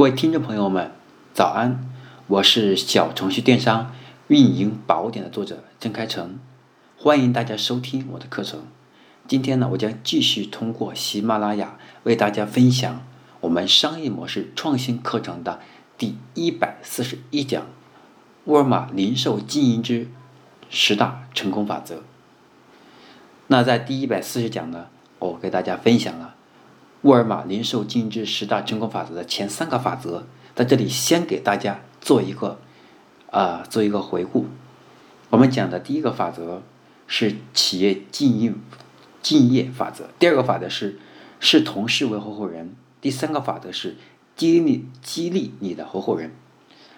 各位听众朋友们，早安！我是小程序电商运营宝典的作者郑开成，欢迎大家收听我的课程。今天呢，我将继续通过喜马拉雅为大家分享我们商业模式创新课程的第一百四十一讲：沃尔玛零售经营之十大成功法则。那在第一百四十讲呢，我给大家分享了。沃尔玛零售经营之十大成功法则的前三个法则，在这里先给大家做一个啊做一个回顾。我们讲的第一个法则是企业经营敬业法则，第二个法则是视同事为合伙人，第三个法则是激励激励你的合伙人。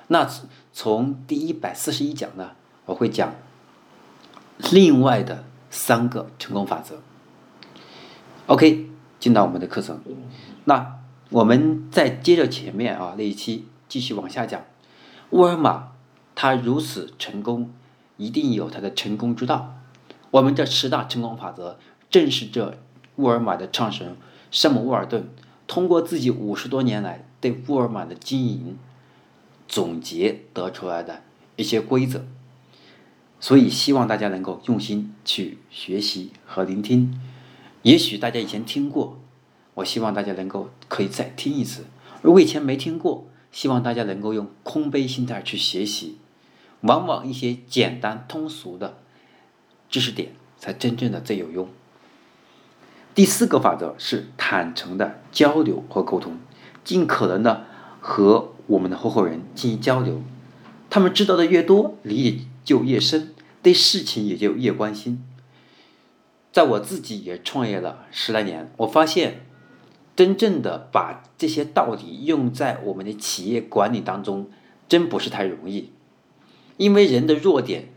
那从第一百四十一讲呢，我会讲另外的三个成功法则。OK。进到我们的课程，那我们再接着前面啊那一期继续往下讲。沃尔玛它如此成功，一定有它的成功之道。我们这十大成功法则，正是这沃尔玛的创始人山姆·沃尔顿通过自己五十多年来对沃尔玛的经营总结得出来的一些规则。所以希望大家能够用心去学习和聆听。也许大家以前听过，我希望大家能够可以再听一次。如果以前没听过，希望大家能够用空杯心态去学习。往往一些简单通俗的知识点才真正的最有用。第四个法则是坦诚的交流和沟通，尽可能的和我们的合伙人进行交流。他们知道的越多，理解就越深，对事情也就越关心。在我自己也创业了十来年，我发现，真正的把这些道理用在我们的企业管理当中，真不是太容易。因为人的弱点，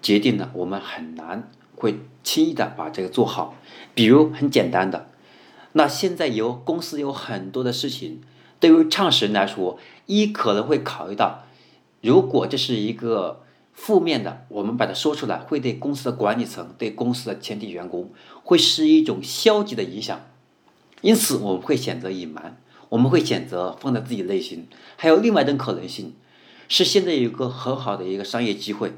决定了我们很难会轻易的把这个做好。比如很简单的，那现在有公司有很多的事情，对于创始人来说，一可能会考虑到，如果这是一个。负面的，我们把它说出来，会对公司的管理层、对公司的全体员工，会是一种消极的影响。因此，我们会选择隐瞒，我们会选择放在自己内心。还有另外一种可能性，是现在有一个很好的一个商业机会，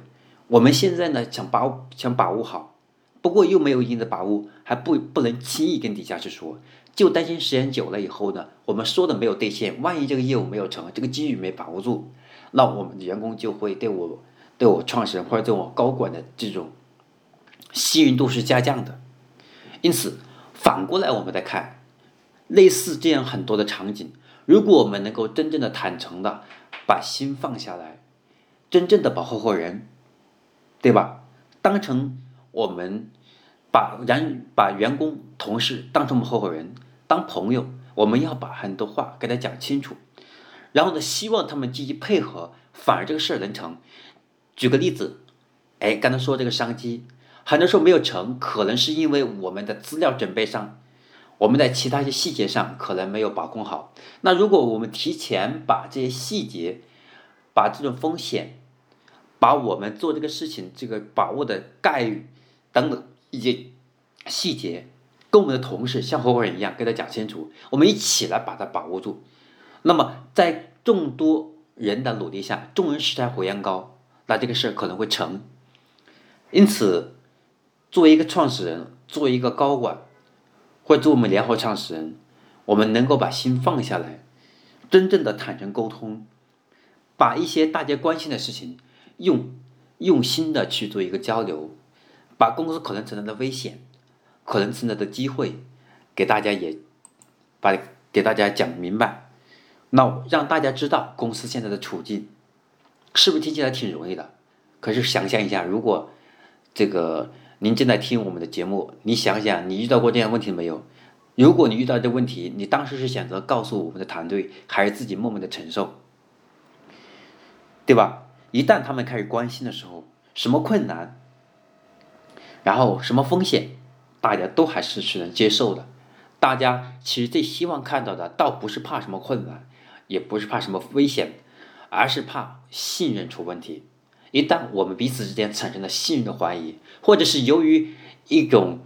我们现在呢想把想把握好，不过又没有一定的把握，还不不能轻易跟底下去说，就担心时间久了以后呢，我们说的没有兑现，万一这个业务没有成，这个机遇没把握住，那我们的员工就会对我。对我创始人或者对我高管的这种信任度是下降的，因此反过来我们再看，类似这样很多的场景，如果我们能够真正的坦诚的把心放下来，真正的把合伙人，对吧？当成我们把人把员工同事当成我们合伙人当朋友，我们要把很多话给他讲清楚，然后呢，希望他们积极配合，反而这个事儿能成。举个例子，哎，刚才说这个商机，很多时候没有成，可能是因为我们的资料准备上，我们在其他一些细节上可能没有把控好。那如果我们提前把这些细节，把这种风险，把我们做这个事情这个把握的概率等等一些细节，跟我们的同事像合伙人一样跟他讲清楚，我们一起来把它把握住。那么在众多人的努力下，众人拾柴火焰高。那这个事儿可能会成，因此，作为一个创始人，作为一个高管，或者做我们联合创始人，我们能够把心放下来，真正的坦诚沟通，把一些大家关心的事情，用用心的去做一个交流，把公司可能存在的危险，可能存在的机会，给大家也把给大家讲明白，那让大家知道公司现在的处境。是不是听起来挺容易的？可是想象一下，如果这个您正在听我们的节目，你想想，你遇到过这样问题没有？如果你遇到这问题，你当时是选择告诉我们的团队，还是自己默默的承受？对吧？一旦他们开始关心的时候，什么困难，然后什么风险，大家都还是是能接受的。大家其实最希望看到的，倒不是怕什么困难，也不是怕什么危险。而是怕信任出问题。一旦我们彼此之间产生了信任的怀疑，或者是由于一种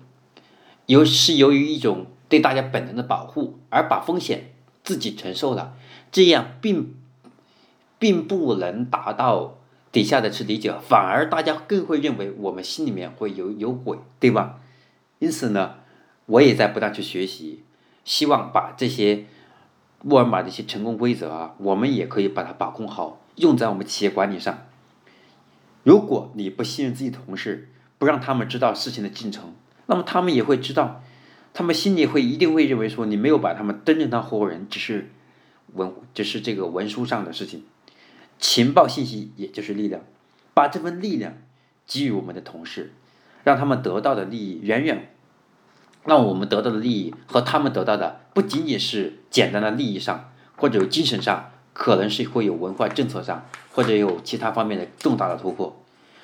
由是由于一种对大家本能的保护，而把风险自己承受了，这样并并不能达到底下的去理解，反而大家更会认为我们心里面会有有鬼，对吧？因此呢，我也在不断去学习，希望把这些沃尔玛的一些成功规则啊，我们也可以把它把控好，用在我们企业管理上。如果你不信任自己同事，不让他们知道事情的进程，那么他们也会知道，他们心里会一定会认为说你没有把他们真正当合伙人，只是文只是这个文书上的事情。情报信息也就是力量，把这份力量给予我们的同事，让他们得到的利益远远，让我们得到的利益和他们得到的不仅仅是简单的利益上，或者有精神上，可能是会有文化政策上，或者有其他方面的重大的突破。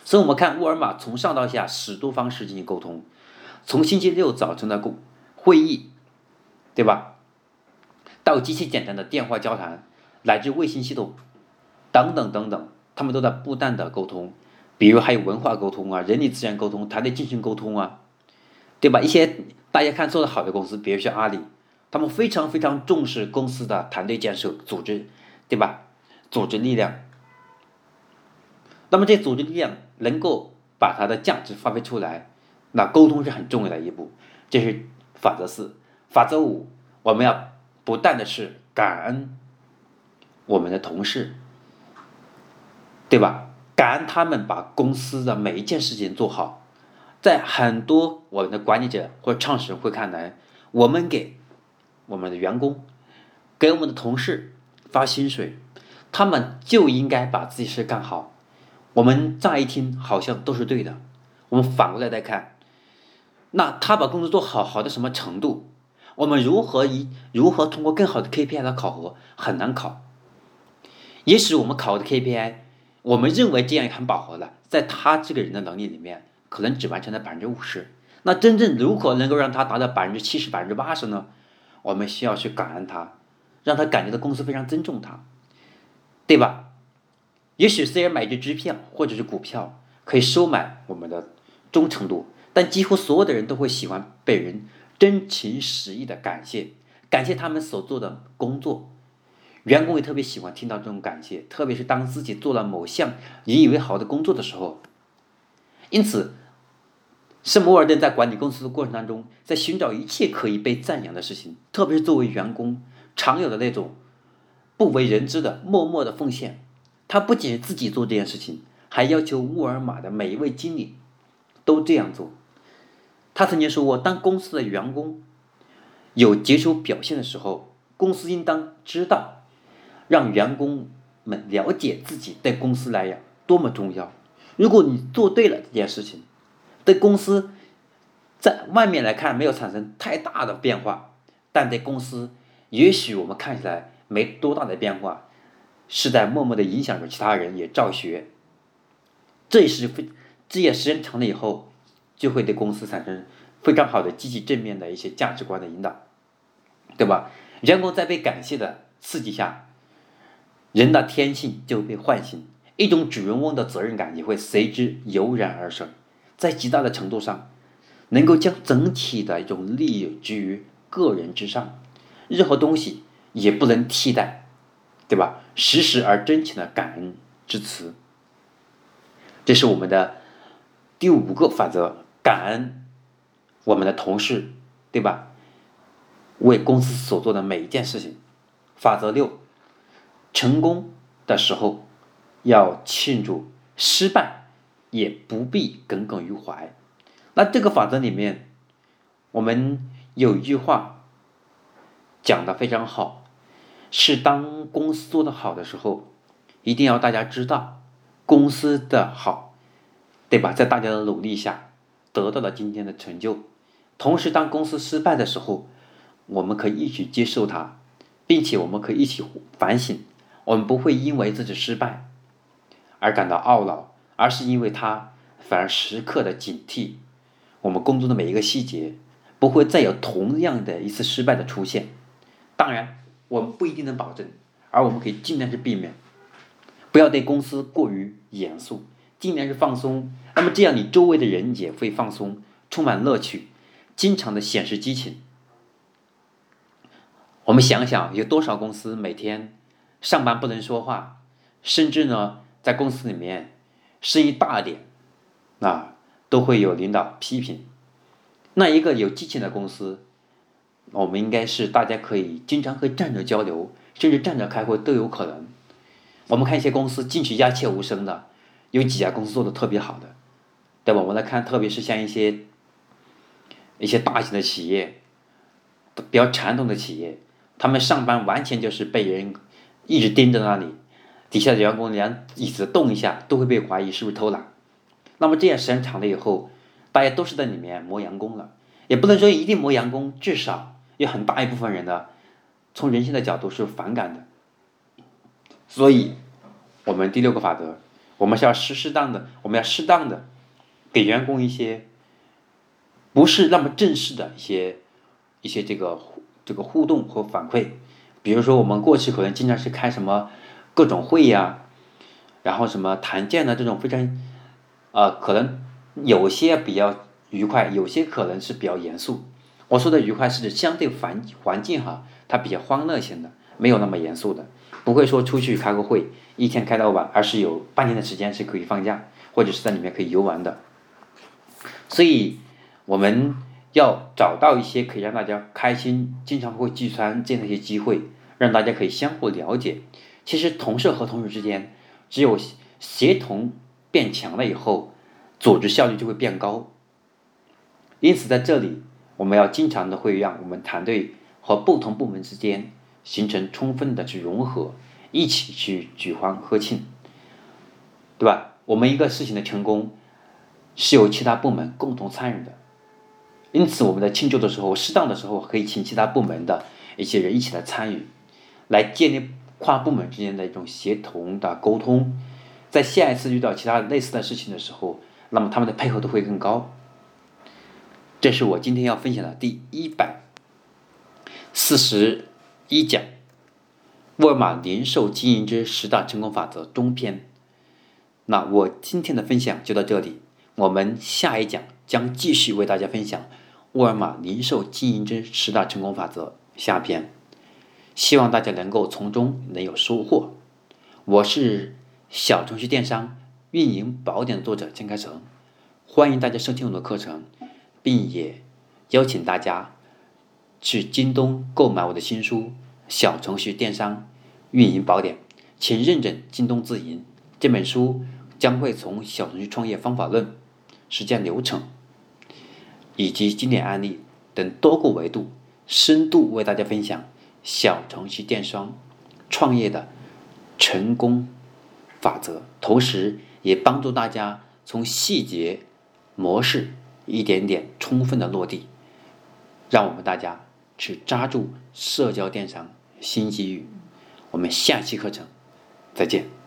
所以，我们看沃尔玛从上到下十多方式进行沟通，从星期六早晨的会会议，对吧？到极其简单的电话交谈，乃至卫星系统。等等等等，他们都在不断的沟通，比如还有文化沟通啊，人力资源沟通，团队进行沟通啊，对吧？一些大家看做的好的公司，比如像阿里，他们非常非常重视公司的团队建设、组织，对吧？组织力量。那么这组织力量能够把它的价值发挥出来，那沟通是很重要的一步。这是法则四，法则五，我们要不断的是感恩我们的同事。对吧？感恩他们把公司的每一件事情做好，在很多我们的管理者或者创始人会看来，我们给我们的员工、给我们的同事发薪水，他们就应该把自己事干好。我们乍一听好像都是对的，我们反过来再看，那他把工作做好，好到什么程度？我们如何以如何通过更好的 KPI 来考核？很难考。也许我们考的 KPI。我们认为这样很饱和了，在他这个人的能力里面，可能只完成了百分之五十。那真正如何能够让他达到百分之七十、百分之八十呢？我们需要去感恩他，让他感觉到公司非常尊重他，对吧？也许虽然买只支票或者是股票可以收买我们的忠诚度，但几乎所有的人都会喜欢被人真情实意的感谢，感谢他们所做的工作。员工也特别喜欢听到这种感谢，特别是当自己做了某项引以为豪的工作的时候。因此，圣摩尔顿在管理公司的过程当中，在寻找一切可以被赞扬的事情，特别是作为员工常有的那种不为人知的默默的奉献。他不仅自己做这件事情，还要求沃尔玛的每一位经理都这样做。他曾经说过，当公司的员工有杰出表现的时候，公司应当知道。让员工们了解自己对公司来讲多么重要。如果你做对了这件事情，对公司在外面来看没有产生太大的变化，但对公司也许我们看起来没多大的变化，是在默默的影响着其他人也照学。这也是非这也时间长了以后，就会对公司产生非常好的积极正面的一些价值观的引导，对吧？员工在被感谢的刺激下。人的天性就被唤醒，一种主人翁的责任感也会随之油然而生，在极大的程度上，能够将整体的一种利益置于个人之上，任何东西也不能替代，对吧？实时而真情的感恩之词，这是我们的第五个法则：感恩我们的同事，对吧？为公司所做的每一件事情。法则六。成功的时候要庆祝，失败也不必耿耿于怀。那这个法则里面，我们有一句话讲的非常好，是当公司做的好的时候，一定要大家知道公司的好，对吧？在大家的努力下得到了今天的成就。同时，当公司失败的时候，我们可以一起接受它，并且我们可以一起反省。我们不会因为自己失败而感到懊恼，而是因为他反而时刻的警惕我们工作的每一个细节，不会再有同样的一次失败的出现。当然，我们不一定能保证，而我们可以尽量去避免，不要对公司过于严肃，尽量是放松。那么这样，你周围的人也会放松，充满乐趣，经常的显示激情。我们想想，有多少公司每天上班不能说话，甚至呢，在公司里面声音大点，啊，都会有领导批评。那一个有激情的公司，我们应该是大家可以经常可以站着交流，甚至站着开会都有可能。我们看一些公司进去鸦雀无声的，有几家公司做的特别好的，对吧？我们来看，特别是像一些一些大型的企业，比较传统的企业。他们上班完全就是被人一直盯着那里，底下的员工连椅子动一下都会被怀疑是不是偷懒。那么这样时间长了以后，大家都是在里面磨洋工了，也不能说一定磨洋工，至少有很大一部分人呢，从人性的角度是反感的。所以，我们第六个法则，我们是要适适当的，我们要适当的给员工一些不是那么正式的一些一些这个。这个互动和反馈，比如说我们过去可能经常是开什么各种会呀，然后什么团建的这种非常，呃，可能有些比较愉快，有些可能是比较严肃。我说的愉快是指相对环环境哈，它比较欢乐型的，没有那么严肃的，不会说出去开个会一天开到晚，而是有半天的时间是可以放假，或者是在里面可以游玩的。所以，我们。要找到一些可以让大家开心、经常会聚餐这样的一些机会，让大家可以相互了解。其实同事和同事之间，只有协同变强了以后，组织效率就会变高。因此，在这里我们要经常的会让我们团队和不同部门之间形成充分的去融合，一起去举欢贺庆，对吧？我们一个事情的成功是由其他部门共同参与的。因此，我们在庆祝的时候，适当的时候可以请其他部门的一些人一起来参与，来建立跨部门之间的一种协同的沟通。在下一次遇到其他类似的事情的时候，那么他们的配合度会更高。这是我今天要分享的第一百四十一讲《沃尔玛零售经营之十大成功法则》中篇。那我今天的分享就到这里，我们下一讲将继续为大家分享。沃尔玛零售经营之十大成功法则下篇，希望大家能够从中能有收获。我是小程序电商运营宝典的作者江开成，欢迎大家收听我的课程，并也邀请大家去京东购买我的新书《小程序电商运营宝典》，请认准京东自营这本书，将会从小程序创业方法论、实践流程。以及经典案例等多个维度，深度为大家分享小程序电商创业的成功法则，同时也帮助大家从细节模式一点点充分的落地，让我们大家去抓住社交电商新机遇。我们下期课程再见。